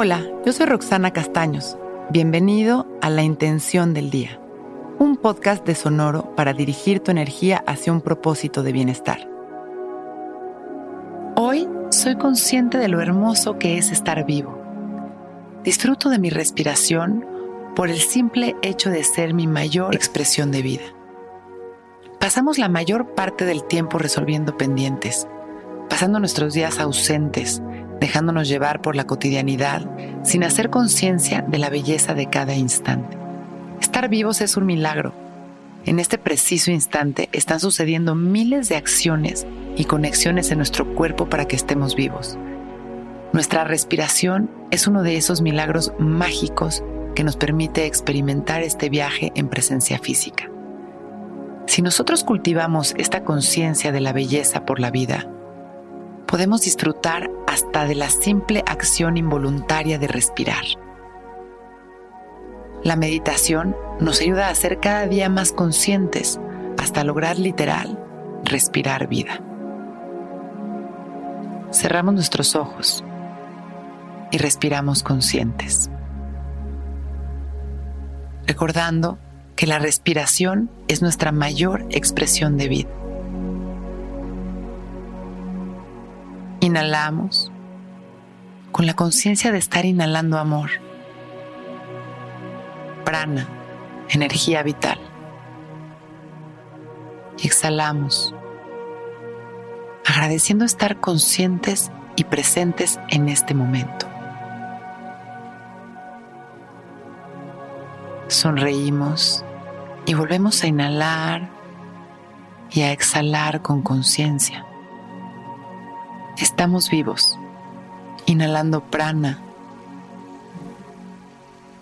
Hola, yo soy Roxana Castaños. Bienvenido a La Intención del Día, un podcast de Sonoro para dirigir tu energía hacia un propósito de bienestar. Hoy soy consciente de lo hermoso que es estar vivo. Disfruto de mi respiración por el simple hecho de ser mi mayor expresión de vida. Pasamos la mayor parte del tiempo resolviendo pendientes, pasando nuestros días ausentes, dejándonos llevar por la cotidianidad sin hacer conciencia de la belleza de cada instante. Estar vivos es un milagro. En este preciso instante están sucediendo miles de acciones y conexiones en nuestro cuerpo para que estemos vivos. Nuestra respiración es uno de esos milagros mágicos que nos permite experimentar este viaje en presencia física. Si nosotros cultivamos esta conciencia de la belleza por la vida, podemos disfrutar hasta de la simple acción involuntaria de respirar. La meditación nos ayuda a ser cada día más conscientes hasta lograr literal respirar vida. Cerramos nuestros ojos y respiramos conscientes, recordando que la respiración es nuestra mayor expresión de vida. Inhalamos con la conciencia de estar inhalando amor. Prana, energía vital. Exhalamos, agradeciendo estar conscientes y presentes en este momento. Sonreímos y volvemos a inhalar y a exhalar con conciencia estamos vivos, inhalando prana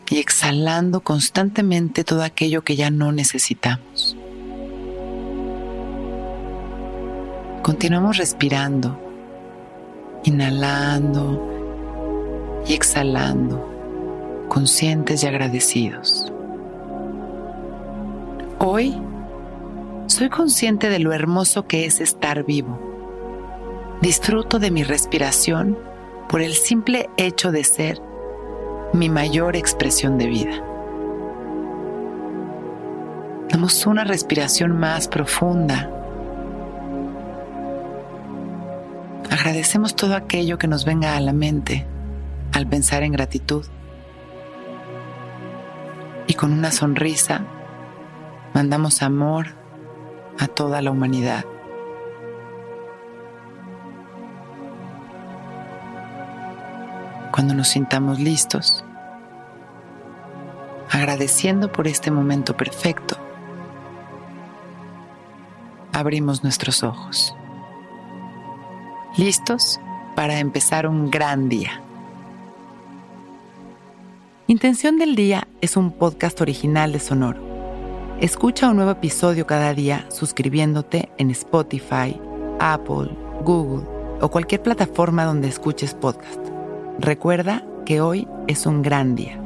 y exhalando constantemente todo aquello que ya no necesitamos. Continuamos respirando, inhalando y exhalando, conscientes y agradecidos. Hoy soy consciente de lo hermoso que es estar vivo Disfruto de mi respiración por el simple hecho de ser mi mayor expresión de vida. Damos una respiración más profunda. Agradecemos todo aquello que nos venga a la mente al pensar en gratitud. Y con una sonrisa mandamos amor a toda la humanidad. Cuando nos sintamos listos, agradeciendo por este momento perfecto, abrimos nuestros ojos, listos para empezar un gran día. Intención del Día es un podcast original de Sonoro. Escucha un nuevo episodio cada día suscribiéndote en Spotify, Apple, Google o cualquier plataforma donde escuches podcast. Recuerda que hoy es un gran día.